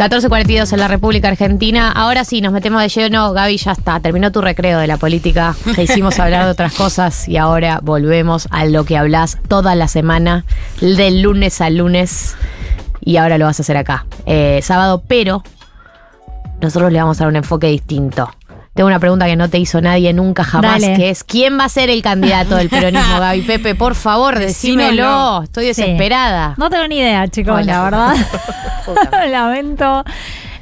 14.42 en la República Argentina. Ahora sí, nos metemos de lleno. Gaby, ya está. Terminó tu recreo de la política. Te hicimos hablar de otras cosas y ahora volvemos a lo que hablas toda la semana, del lunes al lunes. Y ahora lo vas a hacer acá. Eh, sábado, pero nosotros le vamos a dar un enfoque distinto. Tengo una pregunta que no te hizo nadie nunca jamás, Dale. que es ¿quién va a ser el candidato del peronismo, Gaby Pepe? Por favor, decímelo. Estoy Sí. desesperada. No tengo ni idea, chicos, Hola. la verdad. Lamento,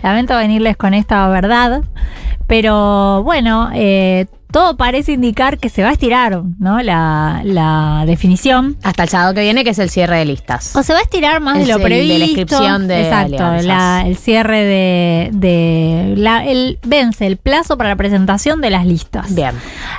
lamento venirles con esta verdad. Pero bueno, eh, todo parece indicar que se va a estirar, ¿no? La, la definición. Hasta el sábado que viene, que es el cierre de listas. O se va a estirar más Es de lo el de la previsto. inscripción de Exacto, la- el cierre de, de la, el, vence el plazo para la presentación de las listas. Bien.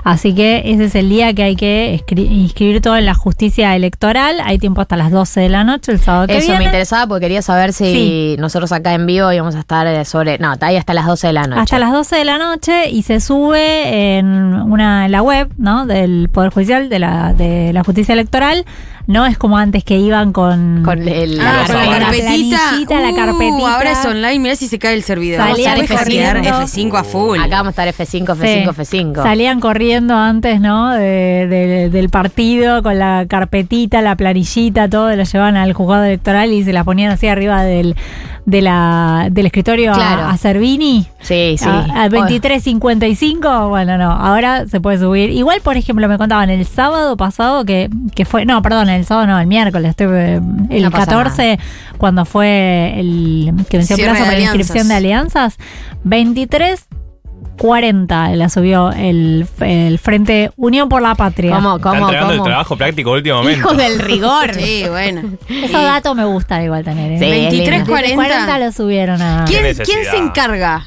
Así que ese es el día que hay que inscribir todo en la justicia electoral. Hay tiempo hasta las 12 de la noche, el sábado que Eso viene. me interesaba porque quería saber si Sí. nosotros acá en vivo íbamos a estar eh, sobre. No, está ahí hasta las 12 de la noche. Hasta las 12 de la noche y se sube en una en la web ¿no? del Poder Judicial, de la, de la Justicia Electoral. No es como antes que iban con, Con el- Ah, la con la carpeta. carpetita. planillita, la Uh, carpetita. ahora es online, mirá si se cae el servidor. Salían Vamos a quedar corriendo. F5 a full. Acá vamos a estar F5, F5, F5. Salían corriendo antes, ¿no? De- de- del partido con la carpetita, la planillita, todo, lo llevaban al juzgado electoral y se la ponían así arriba del, de la, del escritorio a- Claro. a, Servini. Sí, sí. A- Al 23.55, bueno, no, ahora se puede subir. Igual, por ejemplo, me contaban el sábado pasado que, que fue, no, perdón, el sábado no, el miércoles, estoy, eh, el No pasa 14, cuando fue el que venció plazo para la inscripción de alianzas, 23 40 la subió el, el Frente Unión por la Patria. ¿Cómo, Está cómo, el cómo? trabajo práctico momento. Hijos del rigor. Sí, bueno. Esos datos me gusta igual tener. ¿eh? Sí, es 23, lindo. 40. 40 lo subieron a... ¿Quién, quién se encarga?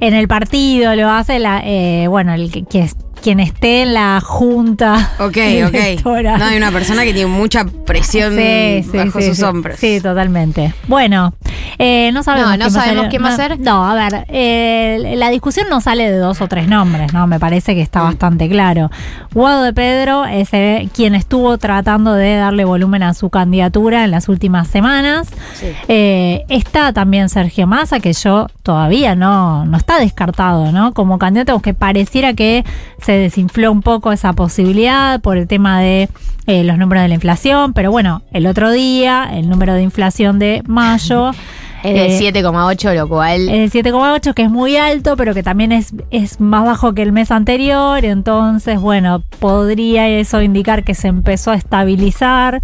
En el partido lo hace la, eh, bueno, el que, que es- quien esté en la junta. Ok, ok. No, hay una persona que tiene mucha presión Sí, sí, bajo sí, sus sí. hombros. Sí, totalmente. Bueno, eh, no sabemos. No, no quién va a sabemos ser- quién va a no, ser. No, a ver, eh, la discusión no sale de dos o tres nombres, ¿no? Me parece que está Mm. bastante claro. Guado de Pedro es eh, quien estuvo tratando de darle volumen a su candidatura en las últimas semanas. Sí. Eh, está también Sergio Massa, que yo todavía no, no está descartado, ¿no? Como candidato, aunque pareciera que se desinfló un poco esa posibilidad por el tema de eh, los números de la inflación, pero bueno, el otro día el número de inflación de mayo Es de eh, 7,8, lo cual. el 7,8, que es muy alto, pero que también es, es más bajo que el mes anterior. Entonces, bueno, podría eso indicar que se empezó a estabilizar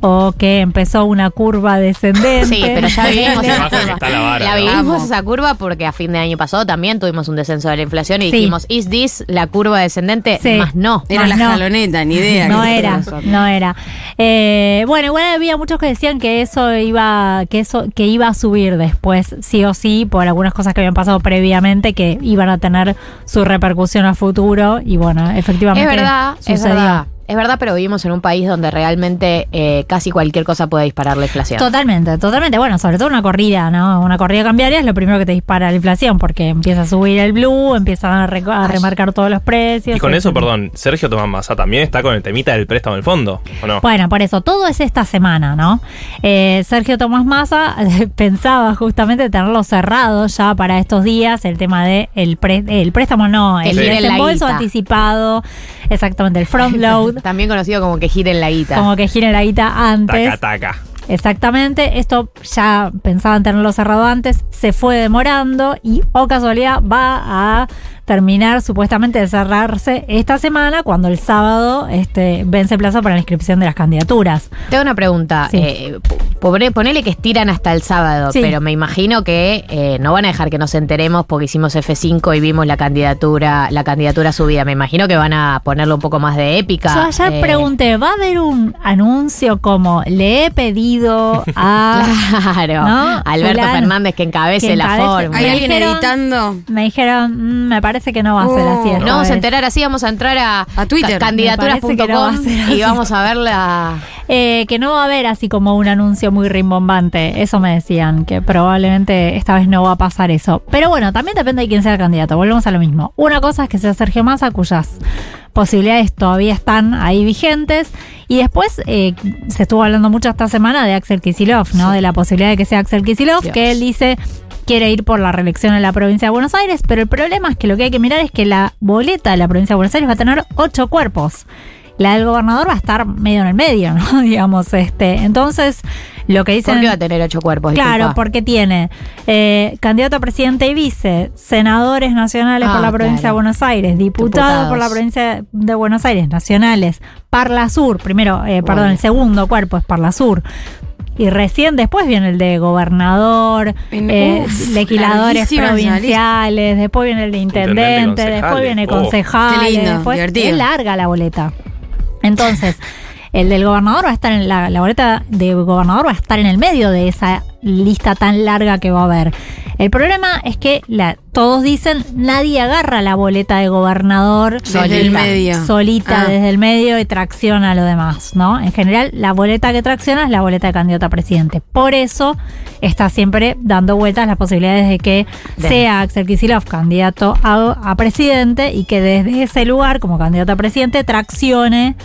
o que empezó una curva descendente. Sí, pero ya vivimos esa curva. la vara, La ¿no? vivimos esa curva porque a fin de año pasado también tuvimos un descenso de la inflación y Sí. dijimos, ¿is this la curva descendente? Sí. Más no. Era Más la no. jaloneta, ni idea. No era, no era. Eh, bueno, igual había muchos que decían que eso iba, que eso, que iba a subir después, sí o sí, por algunas cosas que habían pasado previamente que iban a tener su repercusión a futuro. Y bueno, efectivamente. Es verdad, es verdad. Es verdad, pero vivimos en un país donde realmente eh, casi cualquier cosa puede disparar la inflación. Totalmente, totalmente. Bueno, sobre todo una corrida, ¿no? Una corrida cambiaria es lo primero que te dispara la inflación, porque empieza a subir el blue, empiezan a, remarcar todos los precios. Y con eso, perdón, Sergio Tomás Massa también está con el temita del préstamo del fondo, ¿o no? Bueno, por eso, todo es esta semana, ¿no? Eh, Sergio Tomás Massa pensaba justamente tenerlo cerrado ya para estos días, el tema de el, pre- el préstamo, no, el la desembolso anticipado, exactamente, el front load, También conocido como que giren la guita. como que gire la guita antes. Taca, taca. Exactamente, esto ya pensaban tenerlo cerrado antes, se fue demorando y, o casualidad, va a terminar supuestamente de cerrarse esta semana cuando el sábado este, vence plazo para la inscripción de las candidaturas. Tengo una pregunta. Sí. Eh, pobre- ponele que estiran hasta el sábado, Sí. pero me imagino que eh, no van a dejar que nos enteremos porque hicimos F5 y vimos la candidatura, la candidatura subida. Me imagino que van a ponerlo un poco más de épica. Yo ayer Eh, pregunté, ¿va a haber un anuncio como le he pedido a... Claro. ¿No? Alberto Fernández que encabece que la forma. ¿Hay alguien dijeron- editando? Me dijeron, "Mm, me parece que no va a ser así. esta No vamos a vez". enterar así, vamos a entrar a, A Twitter. ca- candidaturas.com parece no y vamos a ver la... Eh, que no va a haber así como un anuncio muy rimbombante. Eso me decían, que probablemente esta vez no va a pasar eso. Pero bueno, también depende de quién sea el candidato. Volvemos a lo mismo. Una cosa es que sea Sergio Massa, cuyas posibilidades todavía están ahí vigentes. Y después eh, se estuvo hablando mucho esta semana de Axel Kisilov, ¿no? De la posibilidad de que sea Axel Kisilov, Dios. que él dice quiere ir por la reelección en la provincia de Buenos Aires, pero el problema es que lo que hay que mirar es que la boleta de la provincia de Buenos Aires va a tener ocho cuerpos. La del gobernador va a estar medio en el medio, ¿no? Digamos, este. Entonces, lo que dicen. ¿Por qué va a tener ocho cuerpos? Claro, porque tiene eh, candidato a presidente y vice, senadores nacionales Ah, por la provincia claro. de Buenos Aires, diputados por la provincia de Buenos Aires, nacionales, Parla Sur, primero, eh, perdón, Bueno. el segundo cuerpo es Parla Sur. Y recién después viene el de gobernador, eh, uf, legisladores provinciales, después viene el de intendente, Intendente, después viene Oh. concejales, Qué lindo, después divertido. es larga la boleta. Entonces, el del gobernador va a estar en la, la boleta de gobernador va a estar en el medio de esa lista tan larga que va a haber. El problema es que la, todos dicen nadie agarra la boleta de gobernador Desde el medio. solita Ah. desde el medio y tracciona a lo demás, ¿no? En general, la boleta que tracciona es la boleta de candidato a presidente. Por eso está siempre dando vueltas las posibilidades de que sea Axel Kicillof candidato a, a presidente y que desde ese lugar, como candidato a presidente, traccione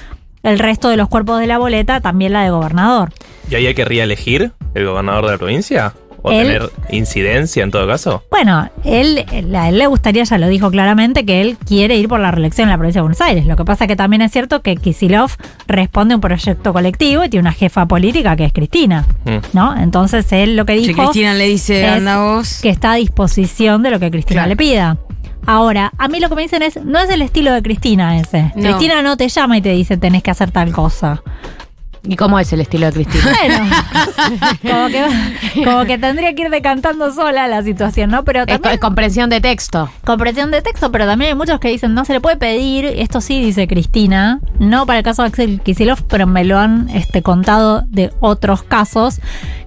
el resto de los cuerpos de la boleta, también la de gobernador. ¿Y ahí hay que reelegir el gobernador de la provincia? ¿O Él- tener incidencia en todo caso? Bueno, él, él- a él le gustaría, ya lo dijo claramente, que él quiere ir por la reelección en la provincia de Buenos Aires. Lo que pasa que también es cierto que Kisilov responde a un proyecto colectivo y tiene una jefa política que es Cristina, Mm. ¿no? Entonces él lo que Si dijo Cristina le dice, es anda vos. que está a disposición de lo que Cristina Claro. le pida. Ahora, a mí lo que me dicen es, no es el estilo de Cristina ese. No. Cristina no te llama y te dice tenés que hacer tal cosa. ¿Y cómo es el estilo de Cristina? Bueno, como que, como que tendría que ir decantando sola la situación, ¿no? Pero es, también es comprensión de texto. comprensión de texto, pero también hay muchos que dicen no se le puede pedir, esto sí dice Cristina, no para el caso de Axel Kicillof, pero me lo han este, contado de otros casos,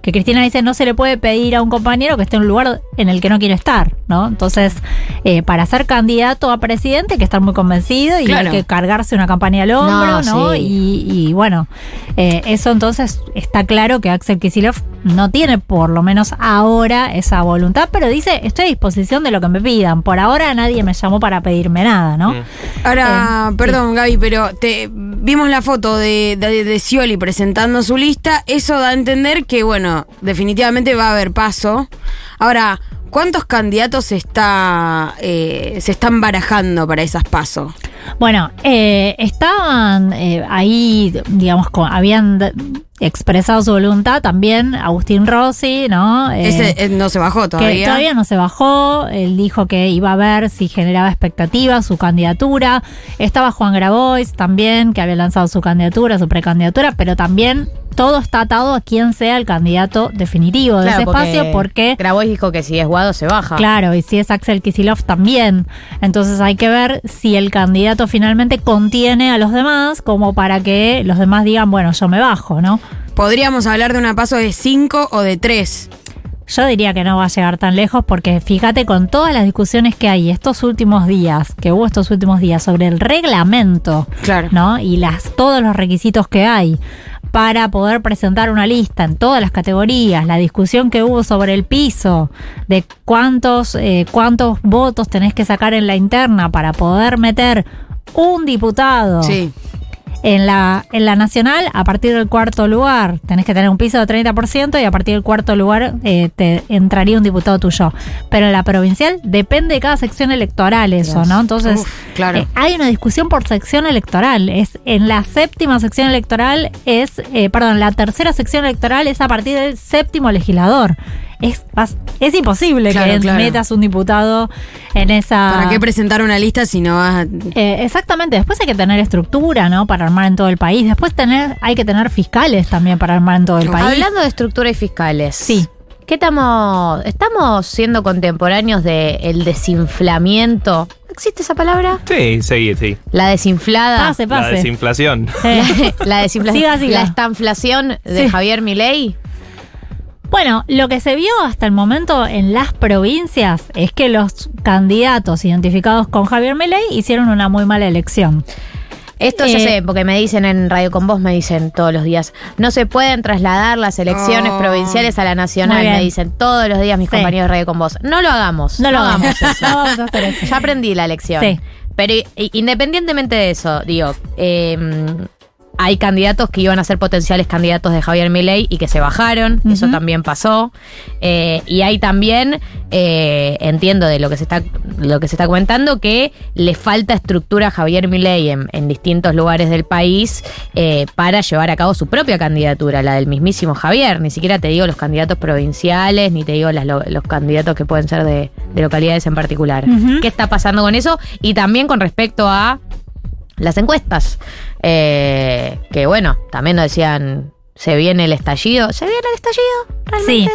que Cristina dice no se le puede pedir a un compañero que esté en un lugar en el que no quiere estar, ¿no? Entonces, eh, para ser candidato a presidente hay que estar muy convencido y Claro. hay que cargarse una campaña al hombro, No, ¿no? sí. Y, y bueno, eh, eso entonces está claro que Axel Kicillof no tiene, por lo menos ahora, esa voluntad, pero dice, estoy a disposición de lo que me pidan. Por ahora nadie me llamó para pedirme nada, ¿no? Mm. Ahora, Eh, perdón, Gaby, pero te vimos la foto de, de, de Scioli presentando su lista. Eso da a entender que, bueno, definitivamente va a haber paso. Ahora, ¿cuántos candidatos está eh, se están barajando para esas pasos? Bueno, eh, estaban eh, ahí, digamos, con- habían expresado su voluntad también Agustín Rossi, ¿no? Eh, Ese eh, no se bajó que todavía. todavía no se bajó, él dijo que iba a ver si generaba expectativas su candidatura. Estaba Juan Grabois también, que había lanzado su candidatura, su precandidatura, pero también todo está atado a quién sea el candidato definitivo de ese espacio, porque Grabois dijo que si es Guado se baja. Claro, y si es Axel Kisilov también. Entonces hay que ver si el candidato finalmente contiene a los demás como para que los demás digan, bueno, yo me bajo, ¿no? Podríamos hablar de una paso de 5 o de 3. Yo diría que no va a llegar tan lejos porque fíjate con todas las discusiones que hay estos últimos días, que hubo estos últimos días sobre el reglamento, Claro. ¿no? Y las todos los requisitos que hay para poder presentar una lista en todas las categorías, la discusión que hubo sobre el piso, de cuántos, eh, cuántos votos tenés que sacar en la interna para poder meter un diputado Sí. En la, en la nacional, a partir del cuarto lugar, tenés que tener un piso de 30% y a partir del cuarto lugar eh, te entraría un diputado tuyo. Pero en la provincial depende de cada sección electoral eso. ¿no? Entonces, Uf, claro. eh, hay una discusión por sección electoral. Es En la séptima sección electoral es, eh, perdón, la tercera sección electoral es a partir del séptimo legislador. Es, vas- es imposible Claro, que claro. metas un diputado en esa... ¿Para qué presentar una lista si no vas a... Eh, exactamente, después hay que tener estructura, ¿no? Para armar en todo el país. Después tener, hay que tener fiscales también para armar en todo el país. Hablando de estructura y fiscales. Sí. ¿Qué estamos? ¿Estamos siendo contemporáneos del desinflamiento? ¿Existe esa palabra? Sí, sí, sí. La desinflada. Pase, La pase. desinflación. Eh, La desinflación. Siga, siga. La estanflación de Sí. Javier Milei. Bueno, lo que se vio hasta el momento en las provincias es que los candidatos identificados con Javier Milei hicieron una muy mala elección. Esto ya Eh, sé, porque me dicen en Radio con Vos, me dicen todos los días, no se pueden trasladar las elecciones Oh. provinciales a la nacional, me dicen todos los días mis Sí. compañeros de Radio con Vos. No lo hagamos. No lo hagamos. eso. No vamos a hacer eso. Ya aprendí la lección. Sí. Pero independientemente de eso, digo, eh, hay candidatos que iban a ser potenciales candidatos de Javier Milei y que se bajaron, eso también pasó. Eh, y hay también, eh, entiendo de lo que se está lo que se está comentando, que le falta estructura a Javier Milei en, en distintos lugares del país eh, para llevar a cabo su propia candidatura, la del mismísimo Javier. Ni siquiera te digo los candidatos provinciales, ni te digo las los candidatos que pueden ser de, de localidades en particular. ¿Qué está pasando con eso? Y también con respecto a las encuestas. Eh, que bueno, también nos decían, se viene el estallido. ¿Se viene el estallido? ¿Realmente?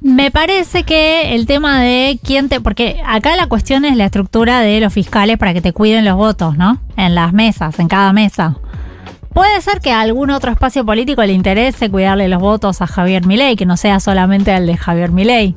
Me parece que el tema de quién te. Porque acá la cuestión es la estructura de los fiscales para que te cuiden los votos, ¿no? En las mesas, en cada mesa. Puede ser que a algún otro espacio político le interese cuidarle los votos a Javier Milei, que no sea solamente el de Javier Milei,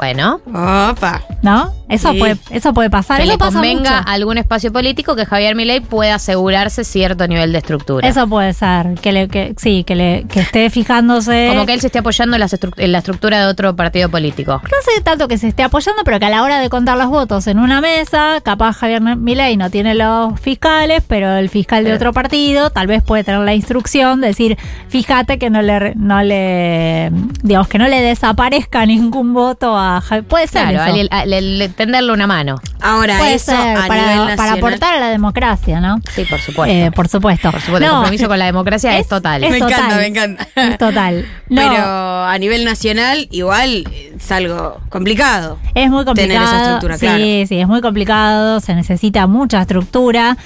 Bueno, Opa. ¿no? Eso Sí. puede, eso puede pasar. que eso le pasa convenga mucho. a algún espacio político que Javier Milei pueda asegurarse cierto nivel de estructura. Eso puede ser, que le, que, sí, que le, que esté fijándose. Como que él se esté apoyando en, las en la estructura de otro partido político. No sé tanto que se esté apoyando, pero que a la hora de contar los votos en una mesa, capaz Javier Milei no tiene los fiscales, pero el fiscal de otro partido tal vez puede tener la instrucción de decir, fíjate que no le, no le, digamos que no le desaparezca ningún voto a Puede ser Claro, eso. al- al- al- al tenderle una mano. Ahora, Puede eso ser, a nivel para, nacional. para aportar a la democracia, ¿no? Sí, por supuesto. Eh, por supuesto. por supuesto, el compromiso con la democracia es, es- total. es me encanta, total. me encanta. Es total. No, Pero a nivel nacional, igual es algo complicado. Es muy tener complicado. esa estructura, sí, claro. sí, es muy complicado, se necesita mucha estructura.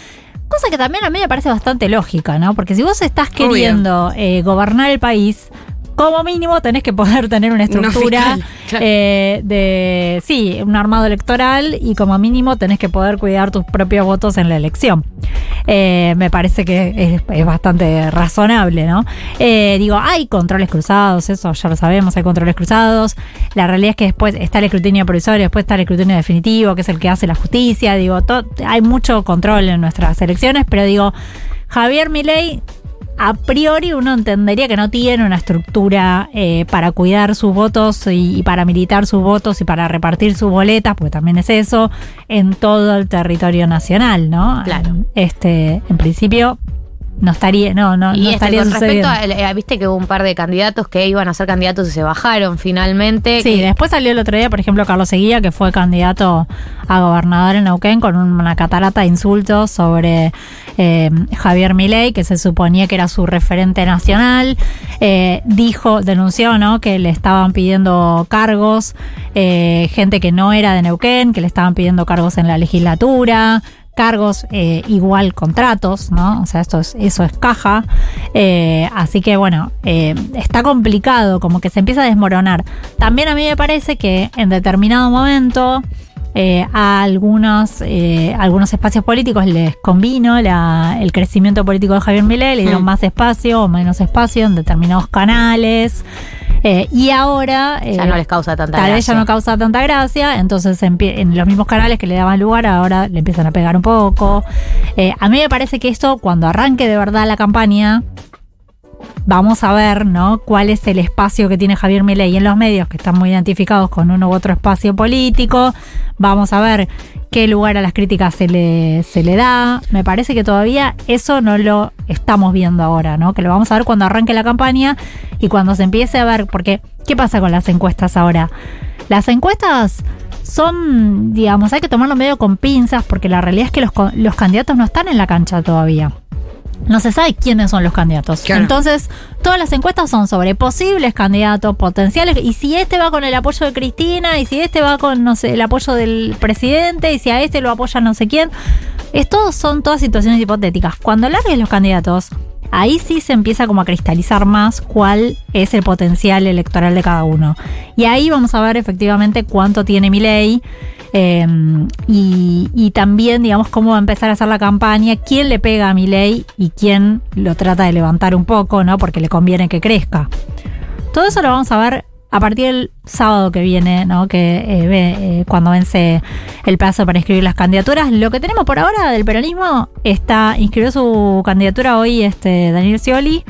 Cosa que también a mí me parece bastante lógica, ¿no? Porque si vos estás queriendo eh, gobernar el país, como mínimo tenés que poder tener una estructura claro. eh, de, sí, un armado electoral y como mínimo tenés que poder cuidar tus propios votos en la elección. Eh, me parece que es, es bastante razonable, ¿no? Eh, digo, hay controles cruzados, eso ya lo sabemos, hay controles cruzados. La realidad es que después está el escrutinio provisorio, después está el escrutinio definitivo, que es el que hace la justicia. Digo, hay mucho control en nuestras elecciones, pero digo, Javier Milei a priori uno entendería que no tiene una estructura eh, para cuidar sus votos y, y para militar sus votos y para repartir sus boletas, porque también es eso, en todo el territorio nacional, ¿no? Claro. Este, en principio, no estaría, no, no, Y no este, estaría con respecto a, eh, viste que hubo un par de candidatos que iban a ser candidatos y se bajaron finalmente. Sí, que- después salió el otro día, por ejemplo, Carlos Seguía, que fue candidato a gobernador en Neuquén con una catarata de insultos sobre eh, Javier Milei, que se suponía que era su referente nacional. Eh, dijo, denunció, ¿no? Que le estaban pidiendo cargos, eh, gente que no era de Neuquén, que le estaban pidiendo cargos en la legislatura cargos igual contratos, ¿no? O sea, esto es, eso es caja. Así que bueno, está complicado, como que se empieza a desmoronar. También a mí me parece que en determinado momento eh, a algunos, eh, algunos espacios políticos les convino la- el crecimiento político de Javier Milei, le dieron Mm. más espacio o menos espacio en determinados canales. Eh, y ahora ya no les causa tanta Tal vez ya gracia. no causa tanta gracia, entonces empie- en los mismos canales que le daban lugar ahora le empiezan a pegar un poco. A mí me parece que esto, cuando arranque de verdad la campaña, vamos a ver, ¿no? Cuál es el espacio que tiene Javier Milei en los medios, que están muy identificados con uno u otro espacio político. Vamos a ver qué lugar a las críticas se le, se le da. Me parece que todavía eso no lo estamos viendo ahora, ¿no? Que lo vamos a ver cuando arranque la campaña y cuando se empiece a ver, porque ¿qué pasa con las encuestas ahora? Las encuestas son, digamos, hay que tomarlo medio con pinzas porque la realidad es que los, los candidatos no están en la cancha todavía. No se sabe quiénes son los candidatos. Claro. Entonces, todas las encuestas son sobre posibles candidatos, potenciales, y si este va con el apoyo de Cristina, y si este va con, no sé, el apoyo del presidente, y si a este lo apoya no sé quién. Estos son todas situaciones hipotéticas. Cuando largues los candidatos, ahí sí se empieza como a cristalizar más cuál es el potencial electoral de cada uno. Y ahí vamos a ver efectivamente cuánto tiene mi ley. Y, y también, digamos, cómo va a empezar a hacer la campaña, quién le pega a mi ley y quién lo trata de levantar un poco, ¿no? Porque le conviene que crezca. Todo eso lo vamos a ver a partir del sábado que viene, ¿no? Que eh, eh, cuando vence el plazo para inscribir las candidaturas. Lo que tenemos por ahora del peronismo está inscribió su candidatura hoy este Daniel Scioli.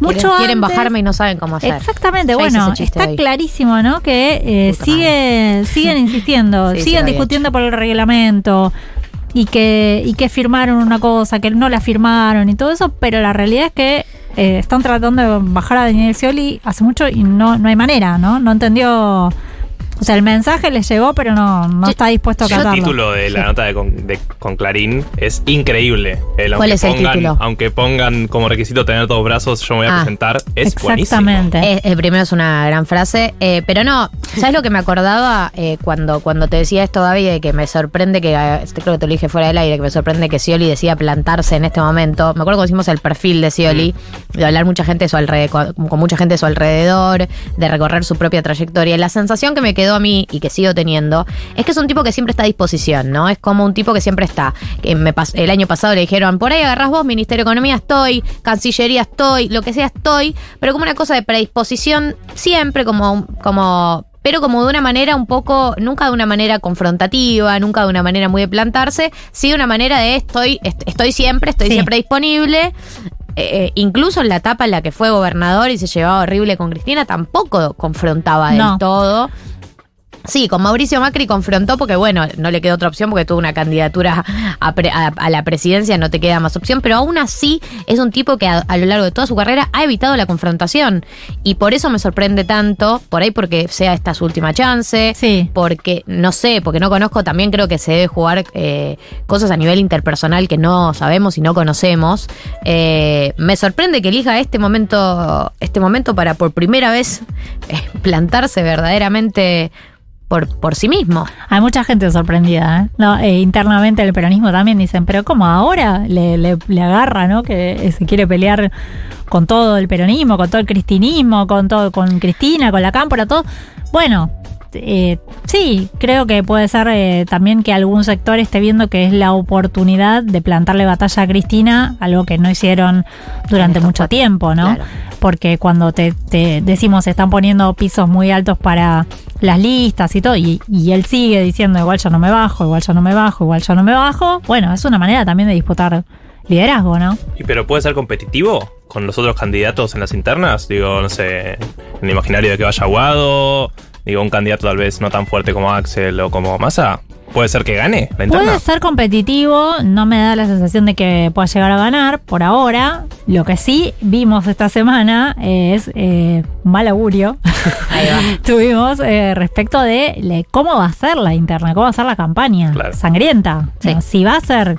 Mucho quieren, quieren antes- bajarme y no saben cómo hacer. Exactamente, Ya bueno, está hoy. clarísimo, ¿no? Que eh, sigue, siguen insistiendo, Sí, siguen discutiendo por el reglamento. y que, y que firmaron una cosa, que no la firmaron y todo eso, pero la realidad es que eh, están tratando de bajar a Daniel Scioli hace mucho y no, no hay manera, ¿no? No entendió. O sea, el mensaje les llegó, pero no, no Yo- está dispuesto a El acatarlo. título de la nota de con, de- con Clarín es increíble. El, ¿Cuál aunque es el pongan- título? Aunque pongan como requisito tener dos brazos, yo me voy a Ah, presentar. Es buenísimo. Exactamente. Eh, eh, primero es una gran frase, eh, pero no, ¿sabes lo que me acordaba eh, cuando, cuando te decía esto, David, de que me sorprende que, creo que te lo dije fuera del aire, que me sorprende que Scioli decida plantarse en este momento? Me acuerdo cuando hicimos el perfil de Scioli, de hablar mucha gente su alrededor, con, con mucha gente de su alrededor, de recorrer su propia trayectoria. La sensación que me quedó a mí y que sigo teniendo es que es un tipo que siempre está a disposición, ¿no? Es como un tipo que siempre está. Que me pas- el año pasado le dijeron, por ahí agarrás vos, Ministerio de Economía estoy, Cancillería estoy, lo que sea estoy, pero como una cosa de predisposición siempre, como, como pero como de una manera un poco, nunca de una manera confrontativa, nunca de una manera muy de plantarse, sí de una manera de estoy, est- estoy siempre, estoy Sí. siempre disponible. Eh, incluso en la etapa en la que fue gobernador y se llevaba horrible con Cristina, tampoco confrontaba del No. todo. Sí, con Mauricio Macri confrontó porque, bueno, no le quedó otra opción porque tuvo una candidatura a, pre- a- a la presidencia, no te queda más opción, pero aún así es un tipo que a, a lo largo de toda su carrera ha evitado la confrontación. Y por eso me sorprende tanto, por ahí porque sea esta su última chance, Sí. porque, no sé, porque no conozco, también creo que se debe jugar eh, cosas a nivel interpersonal que no sabemos y no conocemos. Eh, me sorprende que elija este momento, este momento para por primera vez eh, plantarse verdaderamente por, por sí mismo. Hay mucha gente sorprendida, ¿eh? No, eh, internamente el peronismo también dicen, pero ¿cómo ahora le, le- le agarra, ¿no? Que eh, se quiere pelear con todo el peronismo, con todo el cristinismo, con todo, con Cristina, con la cámpora, todo. Bueno, eh, sí, creo que puede ser eh, también que algún sector esté viendo que es la oportunidad de plantarle batalla a Cristina, algo que no hicieron durante mucho tiempo, ¿no? claro. Porque cuando te, te decimos se están poniendo pisos muy altos para las listas y todo, y, y él sigue diciendo igual yo no me bajo, igual yo no me bajo, igual yo no me bajo, bueno, es una manera también de disputar liderazgo, ¿no? Y pero puede ser competitivo con los otros candidatos en las internas. Digo, no sé, en el imaginario de que vaya Aguado. Digo, un candidato tal vez no tan fuerte como Axel o como Massa. Puede ser que gane la interna. Puede ser competitivo, no me da la sensación de que pueda llegar a ganar por ahora. Lo que sí vimos esta semana es eh, un mal augurio. Ahí va. Tuvimos eh, respecto de le- cómo va a ser la interna, cómo va a ser la campaña. Claro. Sangrienta. Sí. No, si va a ser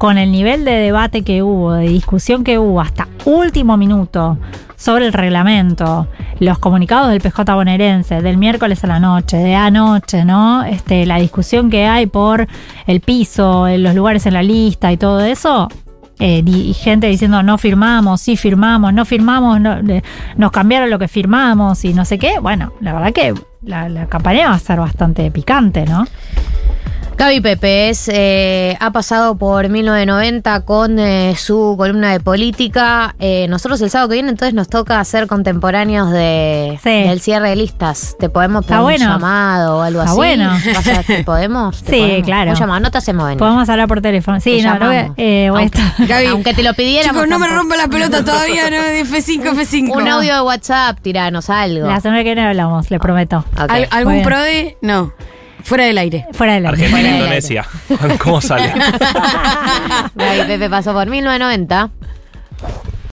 con el nivel de debate que hubo, de discusión que hubo hasta último minuto sobre el reglamento, los comunicados del PJ bonaerense del miércoles a la noche, de anoche, ¿no? Este, la discusión que hay por el piso, los lugares en la lista y todo eso. eh, y gente diciendo no firmamos, sí firmamos, no firmamos, no- nos cambiaron lo que firmamos y no sé qué. Bueno, la verdad que la, la campaña va a ser bastante picante, ¿no? Gaby Pepe es, eh, ha pasado por 1990 con eh, su columna de política. Eh, nosotros el sábado que viene entonces nos toca hacer contemporáneos de, Sí. del cierre de listas. ¿Te podemos poner bueno. un llamado o algo Está así? bueno. A- ¿Te podemos? ¿Te Sí, podemos? claro. Un llamado, no te hacemos venir. Podemos hablar por teléfono. Sí, Te no, no voy eh, aunque. Gaby. aunque te lo pidiéramos. Chicos, no me rompa la pelota todavía, no, de F5, F5. Un audio de WhatsApp, tiranos algo. La semana que viene hablamos, le prometo. Ok. Al- Muy ¿Algún prode? No. Fuera del aire. Fuera de la Argentina, del Indonesia. ¿Cómo sale? Gaby Pepe pasó por 1990.